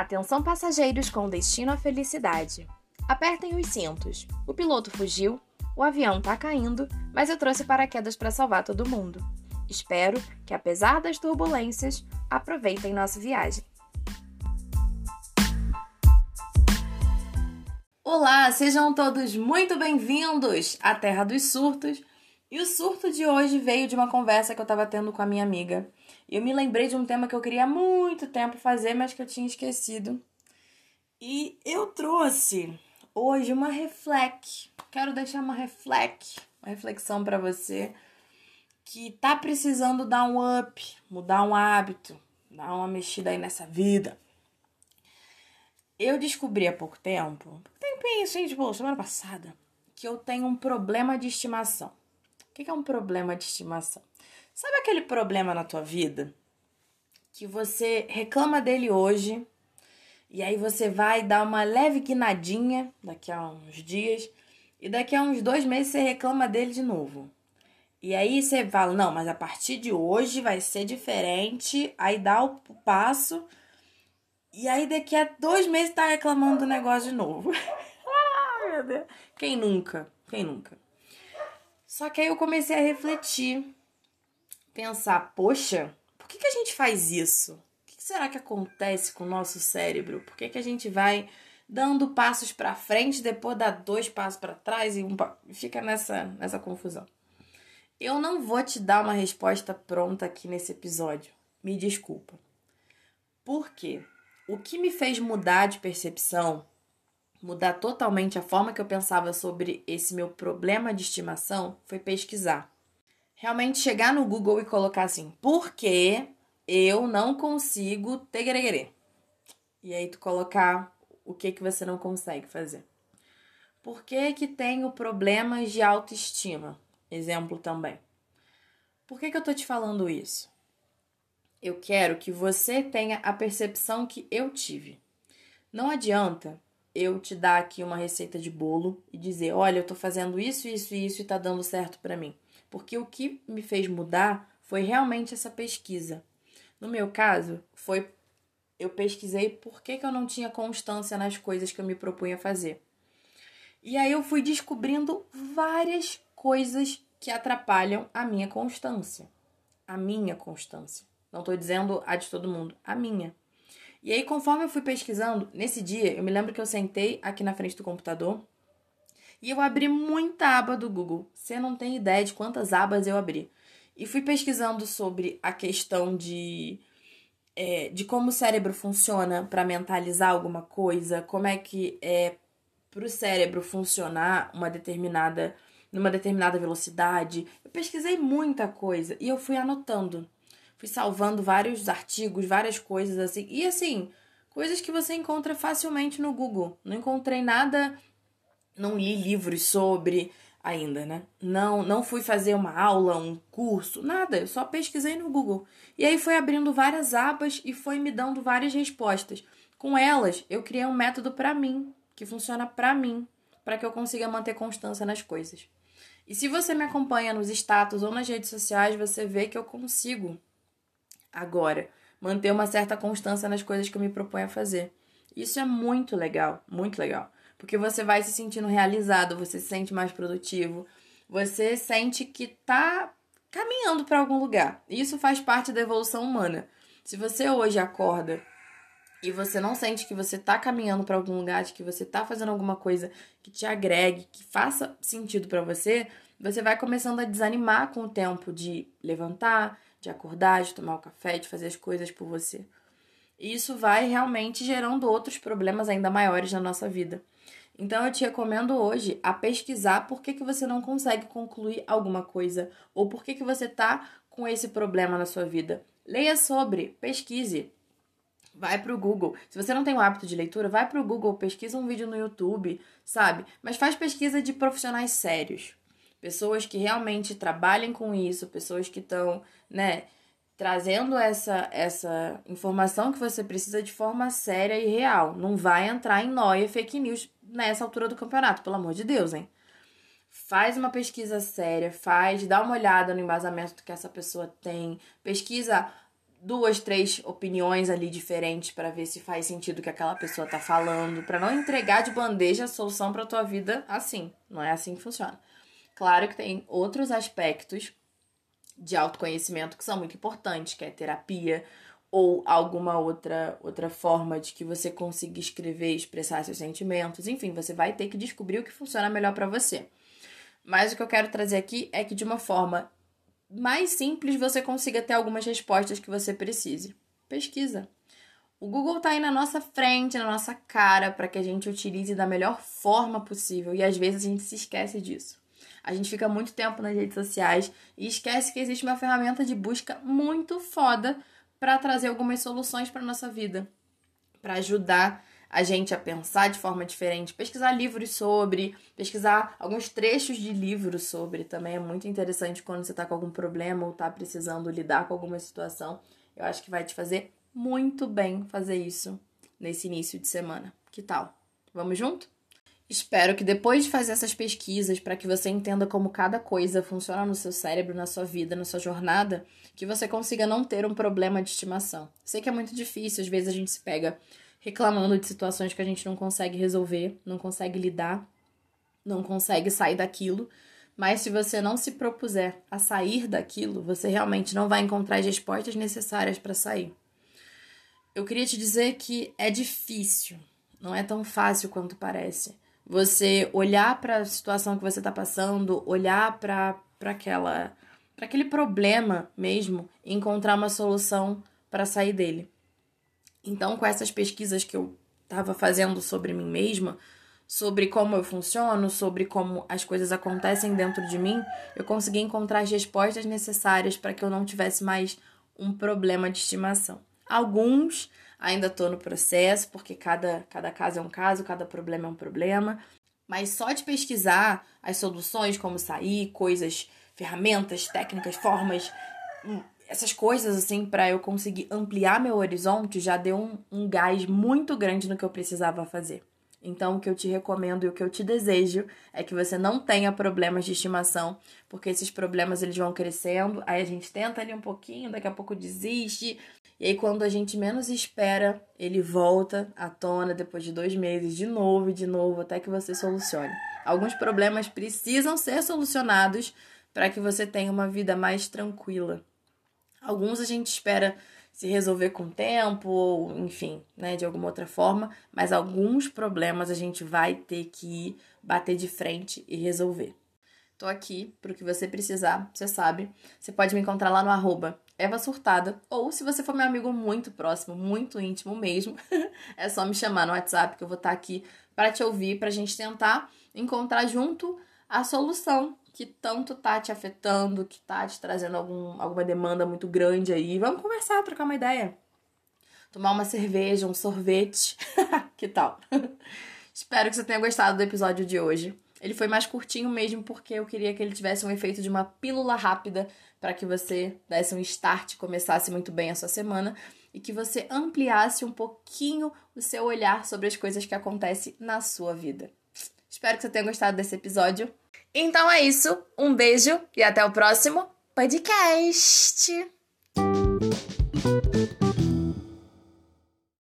Atenção passageiros com destino à felicidade. Apertem os cintos. O piloto fugiu, o avião tá caindo, mas eu trouxe paraquedas para salvar todo mundo. Espero que, apesar das turbulências, aproveitem nossa viagem. Olá, sejam todos muito bem-vindos à Terra dos Surtos. E o surto de hoje veio de uma conversa que eu estava tendo com a minha amiga. E eu me lembrei de um tema que eu queria há muito tempo fazer, mas que eu tinha esquecido. E eu trouxe hoje uma reflec. Quero deixar uma reflec, uma reflexão para você que tá precisando dar um up, mudar um hábito, dar uma mexida aí nessa vida. Eu descobri há pouco tempo, tempinho assim, tipo, semana passada, que eu tenho um problema de estimação. Que é um problema de estimação? Sabe aquele problema na tua vida que você reclama dele hoje e aí você vai dar uma leve guinadinha daqui a uns dias e daqui a uns dois meses você reclama dele de novo. E aí você fala, não, mas a partir de hoje vai ser diferente. Aí dá o passo. E aí daqui a dois meses tá reclamando do negócio de novo. Ai, meu Deus. Quem nunca? Quem nunca? Só que aí eu comecei a refletir pensar, poxa, por que, que a gente faz isso? O que, será que acontece com o nosso cérebro? Por que, que a gente vai dando passos para frente, depois dá dois passos para trás e um, fica nessa, nessa confusão? Eu não vou te dar uma resposta pronta aqui nesse episódio. Me desculpa. Por quê? O que me fez mudar de percepção, mudar totalmente a forma que eu pensava sobre esse meu problema de estimação, foi pesquisar realmente chegar no Google e colocar assim: por que eu não consigo tegeregerê? E aí tu colocar o que que você não consegue fazer. Por que que tenho problemas de autoestima? Exemplo também. Por que que eu tô te falando isso? Eu quero que você tenha a percepção que eu tive. Não adianta eu te dar aqui uma receita de bolo e dizer, olha, eu tô fazendo isso, isso e isso e tá dando certo para mim porque o que me fez mudar foi realmente essa pesquisa. No meu caso, foi eu pesquisei por que, que eu não tinha constância nas coisas que eu me propunha fazer. E aí eu fui descobrindo várias coisas que atrapalham a minha constância. A minha constância. Não estou dizendo a de todo mundo, a minha. E aí, conforme eu fui pesquisando, nesse dia, eu me lembro que eu sentei aqui na frente do computador e eu abri muita aba do Google. Você não tem ideia de quantas abas eu abri. E fui pesquisando sobre a questão de, é, de como o cérebro funciona para mentalizar alguma coisa, como é que é para o cérebro funcionar uma determinada numa determinada velocidade. Eu pesquisei muita coisa e eu fui anotando. Fui salvando vários artigos, várias coisas assim. E assim, coisas que você encontra facilmente no Google. Não encontrei nada não li livros sobre ainda, né? Não, não fui fazer uma aula, um curso, nada, eu só pesquisei no Google. E aí foi abrindo várias abas e foi me dando várias respostas. Com elas, eu criei um método para mim, que funciona para mim, para que eu consiga manter constância nas coisas. E se você me acompanha nos status ou nas redes sociais, você vê que eu consigo agora manter uma certa constância nas coisas que eu me proponho a fazer. Isso é muito legal, muito legal. Porque você vai se sentindo realizado, você se sente mais produtivo, você sente que tá caminhando para algum lugar. Isso faz parte da evolução humana. Se você hoje acorda e você não sente que você tá caminhando para algum lugar, de que você tá fazendo alguma coisa que te agregue, que faça sentido para você, você vai começando a desanimar com o tempo de levantar, de acordar, de tomar o café, de fazer as coisas por você. E isso vai realmente gerando outros problemas ainda maiores na nossa vida. Então eu te recomendo hoje a pesquisar por que, que você não consegue concluir alguma coisa ou por que, que você tá com esse problema na sua vida. Leia sobre, pesquise. Vai pro Google. Se você não tem o hábito de leitura, vai pro Google, pesquisa um vídeo no YouTube, sabe? Mas faz pesquisa de profissionais sérios. Pessoas que realmente trabalhem com isso, pessoas que estão, né, trazendo essa, essa informação que você precisa de forma séria e real. Não vai entrar em noia fake news nessa altura do campeonato, pelo amor de Deus, hein? Faz uma pesquisa séria, faz, dá uma olhada no embasamento que essa pessoa tem, pesquisa duas, três opiniões ali diferentes para ver se faz sentido o que aquela pessoa tá falando, para não entregar de bandeja a solução para tua vida assim. Não é assim que funciona. Claro que tem outros aspectos de autoconhecimento que são muito importantes, que é terapia ou alguma outra outra forma de que você consiga escrever, expressar seus sentimentos, enfim, você vai ter que descobrir o que funciona melhor para você. Mas o que eu quero trazer aqui é que de uma forma mais simples você consiga ter algumas respostas que você precise. Pesquisa. O Google está aí na nossa frente, na nossa cara, para que a gente utilize da melhor forma possível e às vezes a gente se esquece disso. A gente fica muito tempo nas redes sociais e esquece que existe uma ferramenta de busca muito foda para trazer algumas soluções para nossa vida, para ajudar a gente a pensar de forma diferente, pesquisar livros sobre, pesquisar alguns trechos de livros sobre, também é muito interessante quando você está com algum problema ou está precisando lidar com alguma situação. Eu acho que vai te fazer muito bem fazer isso nesse início de semana. Que tal? Vamos junto? Espero que depois de fazer essas pesquisas, para que você entenda como cada coisa funciona no seu cérebro, na sua vida, na sua jornada, que você consiga não ter um problema de estimação. Sei que é muito difícil, às vezes a gente se pega reclamando de situações que a gente não consegue resolver, não consegue lidar, não consegue sair daquilo. Mas se você não se propuser a sair daquilo, você realmente não vai encontrar as respostas necessárias para sair. Eu queria te dizer que é difícil, não é tão fácil quanto parece. Você olhar para a situação que você está passando, olhar para aquela para aquele problema mesmo encontrar uma solução para sair dele. Então, com essas pesquisas que eu estava fazendo sobre mim mesma, sobre como eu funciono, sobre como as coisas acontecem dentro de mim, eu consegui encontrar as respostas necessárias para que eu não tivesse mais um problema de estimação. Alguns ainda estou no processo, porque cada, cada caso é um caso, cada problema é um problema. Mas só de pesquisar as soluções, como sair, coisas, ferramentas, técnicas, formas, hum, essas coisas, assim, para eu conseguir ampliar meu horizonte, já deu um, um gás muito grande no que eu precisava fazer. Então, o que eu te recomendo e o que eu te desejo é que você não tenha problemas de estimação, porque esses problemas eles vão crescendo, aí a gente tenta ali um pouquinho, daqui a pouco desiste, e aí quando a gente menos espera, ele volta à tona depois de dois meses, de novo e de novo, até que você solucione. Alguns problemas precisam ser solucionados para que você tenha uma vida mais tranquila. Alguns a gente espera se resolver com o tempo, ou enfim, né, de alguma outra forma, mas alguns problemas a gente vai ter que bater de frente e resolver. Tô aqui pro que você precisar, você sabe. Você pode me encontrar lá no arroba Eva Surtada, ou se você for meu amigo muito próximo, muito íntimo mesmo, é só me chamar no WhatsApp que eu vou estar tá aqui para te ouvir, pra gente tentar encontrar junto a solução que tanto tá te afetando, que tá te trazendo algum, alguma demanda muito grande aí. Vamos conversar, trocar uma ideia. Tomar uma cerveja, um sorvete. que tal? Espero que você tenha gostado do episódio de hoje. Ele foi mais curtinho mesmo porque eu queria que ele tivesse um efeito de uma pílula rápida para que você desse um start, começasse muito bem a sua semana e que você ampliasse um pouquinho o seu olhar sobre as coisas que acontecem na sua vida. Espero que você tenha gostado desse episódio. Então é isso. Um beijo e até o próximo podcast.